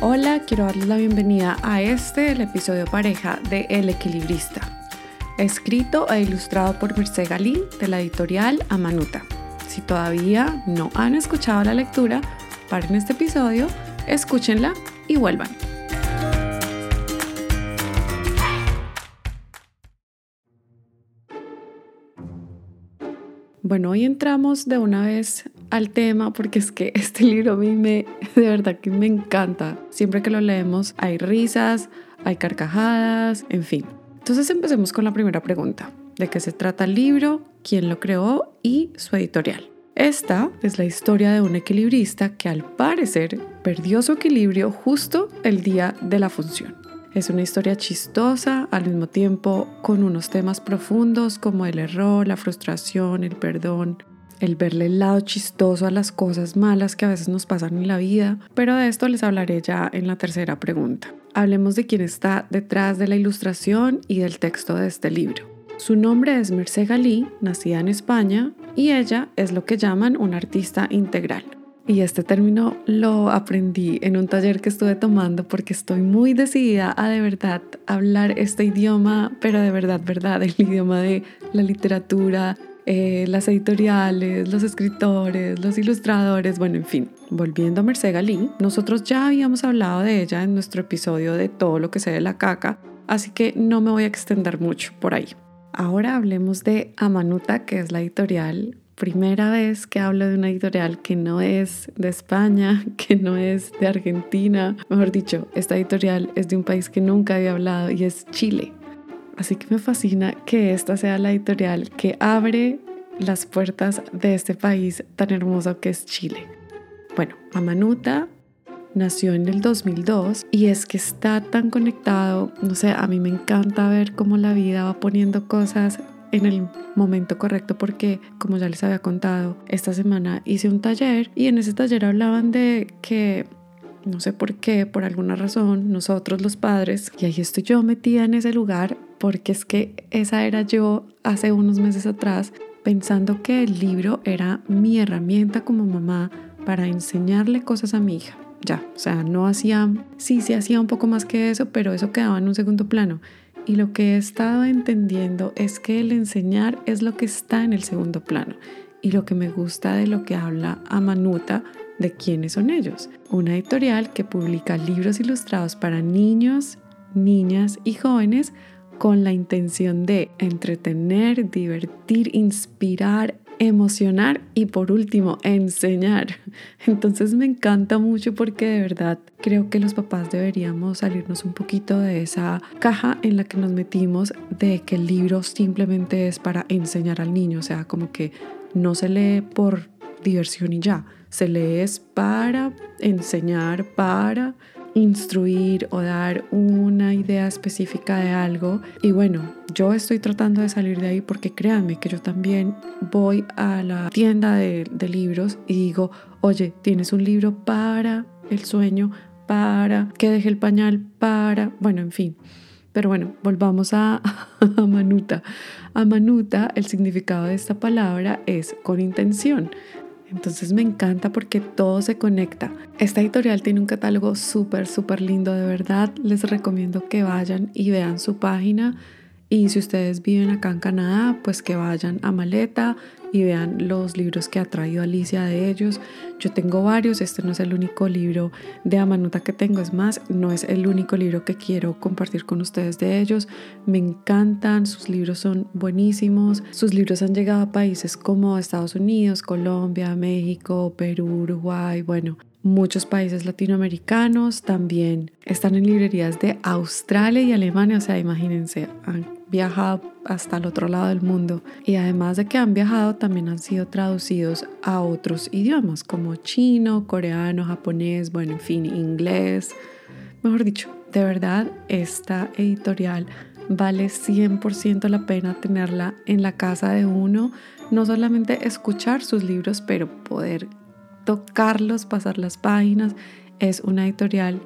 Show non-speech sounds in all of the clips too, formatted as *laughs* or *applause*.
Hola, quiero darles la bienvenida a este, el episodio pareja de El Equilibrista, escrito e ilustrado por Merced Galí de la editorial Amanuta. Si todavía no han escuchado la lectura, paren este episodio, escúchenla y vuelvan. Bueno, hoy entramos de una vez al tema porque es que *laughs* este libro a mí me, de verdad que me encanta. Siempre que lo leemos hay risas, hay carcajadas, en fin. Entonces empecemos con la primera pregunta. ¿De qué se trata el libro? ¿Quién lo creó? Y su editorial. Esta es la historia de un equilibrista que al parecer perdió su equilibrio justo el día de la función. Es una historia chistosa, al mismo tiempo con unos temas profundos como el error, la frustración, el perdón, el verle el lado chistoso a las cosas malas que a veces nos pasan en la vida, pero de esto les hablaré ya en la tercera pregunta. Hablemos de quién está detrás de la ilustración y del texto de este libro. Su nombre es Merced Galí, nacida en España, y ella es lo que llaman una artista integral. Y este término lo aprendí en un taller que estuve tomando porque estoy muy decidida a de verdad hablar este idioma, pero de verdad, verdad, el idioma de la literatura, eh, las editoriales, los escritores, los ilustradores, bueno, en fin. Volviendo a Merced Galí, nosotros ya habíamos hablado de ella en nuestro episodio de todo lo que se de la caca, así que no me voy a extender mucho por ahí. Ahora hablemos de Amanuta, que es la editorial primera vez que hablo de una editorial que no es de España, *laughs* que no es de Argentina. Mejor dicho, esta editorial es de un país que nunca había hablado y es Chile. Así que me fascina que esta sea la editorial que abre las puertas de este país tan hermoso que es Chile. Bueno, Amanuta nació en el 2002 y es que está tan conectado, no sé, a mí me encanta ver cómo la vida va poniendo cosas en el momento correcto porque, como ya les había contado, esta semana hice un taller y en ese taller hablaban de que no sé por qué, por alguna razón, nosotros los padres, y ahí estoy yo metida en ese lugar, porque es que esa era yo hace unos meses atrás, pensando que el libro era mi herramienta como mamá para enseñarle cosas a mi hija. Ya, o sea, no hacía, sí, sí hacía un poco más que eso, pero eso quedaba en un segundo plano. Y lo que he estado entendiendo es que el enseñar es lo que está en el segundo plano. Y lo que me gusta de lo que habla Amanuta, de quiénes son ellos. Una editorial que publica libros ilustrados para niños, niñas y jóvenes con la intención de entretener, divertir, inspirar, emocionar y por último enseñar. *laughs* Entonces me encanta mucho porque de verdad creo que los papás deberíamos salirnos un poquito de esa caja en la que nos metimos de que el libro simplemente es para enseñar al niño, o sea, como que no se lee por diversión y ya, se lee es para enseñar, para instruir o dar una idea específica de algo. Y bueno, yo estoy tratando de salir de ahí porque créanme que yo también voy a la tienda de, libros y digo, oye, tienes un libro para el sueño, para que deje el pañal, para, bueno, en fin. Pero bueno, volvamos a *laughs* Manuta. A Manuta, el significado de esta palabra es con intención. Entonces me encanta porque todo se conecta. Esta editorial tiene un catálogo súper, súper lindo, de verdad. Les recomiendo que vayan y vean su página. Y si ustedes viven acá en Canadá, pues que vayan a Maleta y vean los libros que ha traído Alicia de ellos. Yo tengo varios, este no es el único libro de Amanuta que tengo, es más, no es el único libro que quiero compartir con ustedes de ellos. Me encantan, sus libros son buenísimos, sus libros han llegado a países como Estados Unidos, Colombia, México, Perú, Uruguay, bueno, muchos países latinoamericanos, también están en librerías de Australia y Alemania, o sea, imagínense, viajado hasta el otro lado del mundo y además de que han viajado también han sido traducidos a otros idiomas como chino, coreano, japonés, bueno, en fin, inglés. Mejor dicho, de verdad esta editorial vale 100% la pena tenerla en la casa de uno, no solamente escuchar sus libros, pero poder tocarlos, pasar las páginas. Es una editorial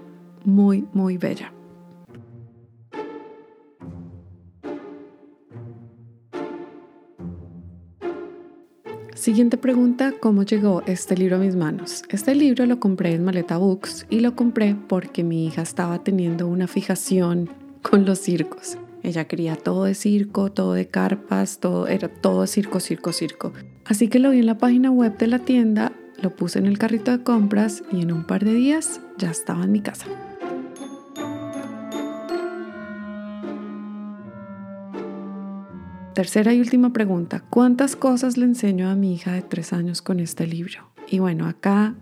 muy, muy bella. Siguiente pregunta, ¿cómo llegó este libro a mis manos? Este libro lo compré en Maleta Books y lo compré porque mi hija estaba teniendo una fijación con los circos. Ella quería todo de circo, todo de carpas, todo era todo circo, circo, circo. Así que lo vi en la página web de la tienda, lo puse en el carrito de compras y en un par de días ya estaba en mi casa. Tercera y última pregunta, ¿cuántas cosas le enseño a mi hija de tres años con este libro? Y bueno, acá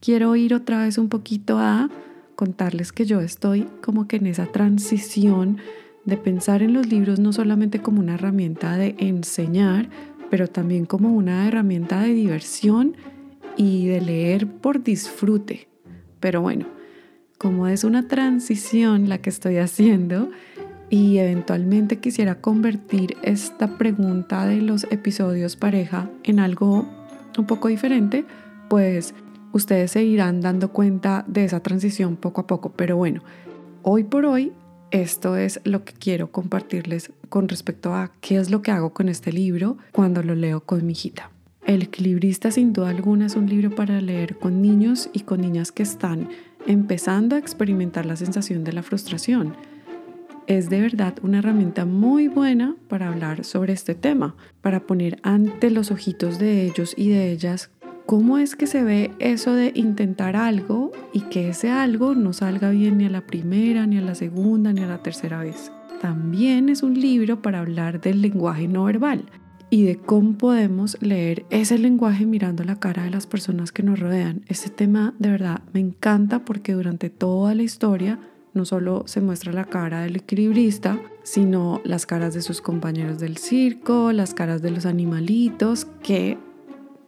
quiero ir otra vez un poquito a contarles que yo estoy como que en esa transición de pensar en los libros no solamente como una herramienta de enseñar, pero también como una herramienta de diversión y de leer por disfrute. Pero bueno, como es una transición la que estoy haciendo y eventualmente quisiera convertir esta pregunta de los episodios pareja en algo un poco diferente, pues ustedes se irán dando cuenta de esa transición poco a poco. Pero bueno, hoy por hoy esto es lo que quiero compartirles con respecto a qué es lo que hago con este libro cuando lo leo con mi hijita. El equilibrista sin duda alguna es un libro para leer con niños y con niñas que están empezando a experimentar la sensación de la frustración. Es de verdad una herramienta muy buena para hablar sobre este tema, para poner ante los ojitos de ellos y de ellas ¿Cómo es que se ve eso de intentar algo y que ese algo no salga bien ni a la primera, ni a la segunda, ni a la tercera vez? También es un libro para hablar del lenguaje no verbal y de cómo podemos leer ese lenguaje mirando la cara de las personas que nos rodean. Este tema de verdad me encanta porque durante toda la historia no solo se muestra la cara del equilibrista, sino las caras de sus compañeros del circo, las caras de los animalitos que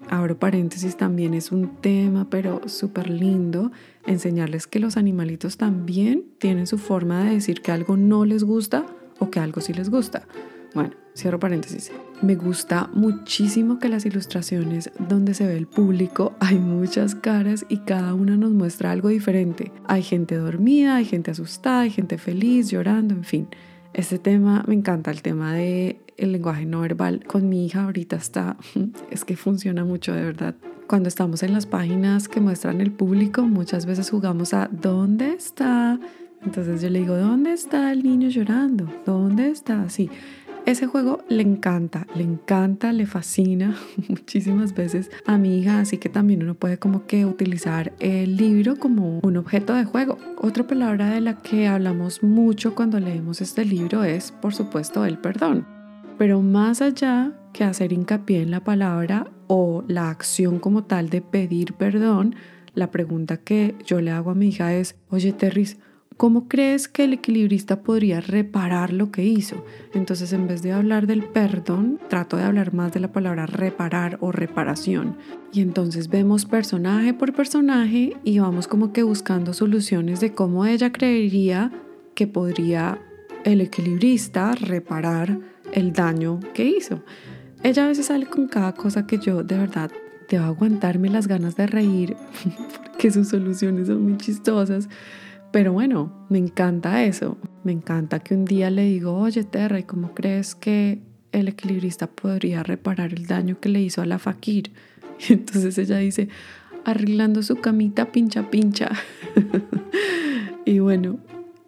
abro paréntesis, también es un tema, pero súper lindo, enseñarles que los animalitos también tienen su forma de decir que algo no les gusta o que algo sí les gusta. Bueno, cierro paréntesis. Me gusta muchísimo que las ilustraciones donde se ve el público *laughs* hay muchas caras y cada una nos muestra algo diferente. Hay gente dormida, hay gente asustada, hay gente feliz, llorando, en fin. Este tema me encanta, el tema de el lenguaje no verbal con mi hija ahorita está, *laughs* es que funciona mucho de verdad. Cuando estamos en las páginas que muestran el público, muchas veces jugamos a ¿dónde está? Entonces yo le digo, ¿dónde está el niño llorando? ¿Dónde está? Sí. Ese juego le encanta, le encanta, le fascina *laughs* muchísimas veces a mi hija, así que también uno puede como que utilizar el libro como un objeto de juego. Otra palabra de la que hablamos mucho cuando leemos este libro es, por supuesto, el perdón. Pero más allá que hacer hincapié en la palabra o la acción como tal de pedir perdón, la pregunta que yo le hago a mi hija es, oye Terris, ¿cómo crees que el equilibrista podría reparar lo que hizo? Entonces en vez de hablar del perdón, trato de hablar más de la palabra reparar o reparación. Y entonces vemos personaje por personaje y vamos como que buscando soluciones de cómo ella creería que podría el equilibrista reparar el daño que hizo. Ella a veces sale con cada cosa que yo de verdad debo aguantarme las ganas de reír *laughs* porque sus soluciones son muy chistosas. Pero bueno, me encanta eso. Me encanta que un día le digo, oye Terra, ¿y cómo crees que el equilibrista podría reparar el daño que le hizo a la Fakir? *laughs* Y entonces ella dice, arreglando su camita pincha pincha. *laughs* y bueno,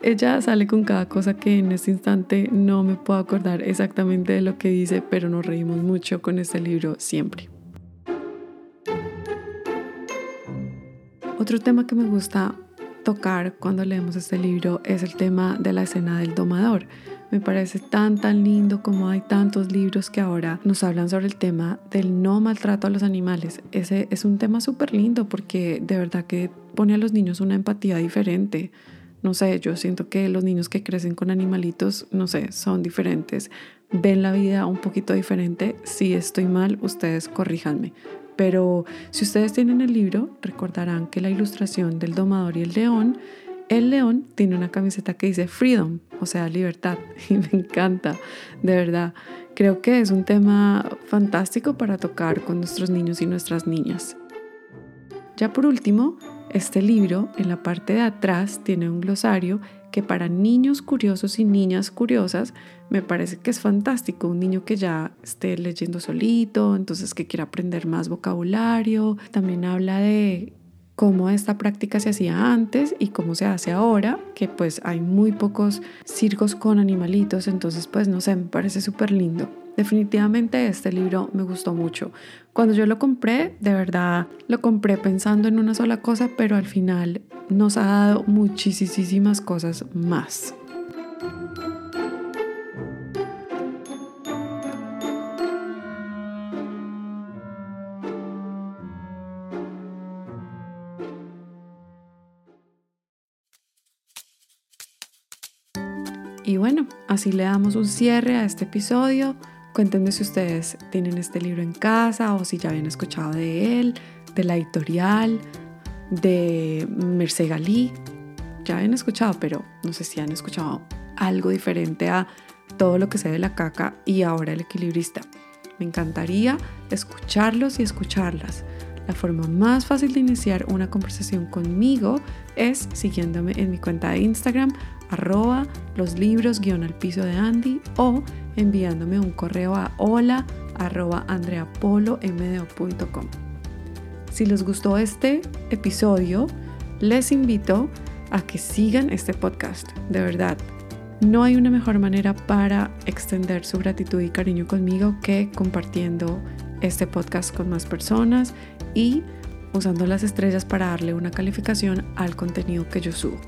ella sale con cada cosa que en este instante no me puedo acordar exactamente de lo que dice, pero nos reímos mucho con este libro siempre. Otro tema que me gusta tocar cuando leemos este libro es el tema de la escena del domador. Me parece tan tan lindo como hay tantos libros que ahora nos hablan sobre el tema del no maltrato a los animales. Ese es un tema súper lindo porque de verdad que pone a los niños una empatía diferente no sé, yo siento que los niños que crecen con animalitos, no sé, son diferentes, ven la vida un poquito diferente. Si estoy mal, ustedes corríjanme. Pero si ustedes tienen el libro, recordarán que la ilustración del domador y el león, el león tiene una camiseta que dice freedom, o sea, libertad. *laughs* Y me encanta, de verdad. Creo que es un tema fantástico para tocar con nuestros niños y nuestras niñas. Ya por último, este libro en la parte de atrás tiene un glosario que para niños curiosos y niñas curiosas me parece que es fantástico. Un niño que ya esté leyendo solito, entonces que quiera aprender más vocabulario. También habla de cómo esta práctica se hacía antes y cómo se hace ahora, que pues hay muy pocos circos con animalitos, entonces pues no sé, me parece súper lindo. Definitivamente este libro me gustó mucho. Cuando yo lo compré, de verdad lo compré pensando en una sola cosa, pero al final nos ha dado muchísimas cosas más. Y bueno, así le damos un cierre a este episodio. Cuéntenme si ustedes tienen este libro en casa o si ya habían escuchado de él, de la editorial, de Mercé Galí. Ya habían escuchado, pero no sé si han escuchado algo diferente a todo lo que sé de la caca y ahora el equilibrista. Me encantaría escucharlos y escucharlas. La forma más fácil de iniciar una conversación conmigo es siguiéndome en mi cuenta de Instagram arroba los libros guion al piso de Andy o enviándome un correo a hola arroba andreapolomdo.com. Si les gustó este episodio, les invito a que sigan este podcast. De verdad, no hay una mejor manera para extender su gratitud y cariño conmigo que compartiendo este podcast con más personas y usando las estrellas para darle una calificación al contenido que yo subo.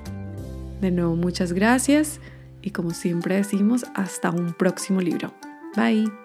De nuevo, muchas gracias y como siempre decimos, hasta un próximo libro. Bye.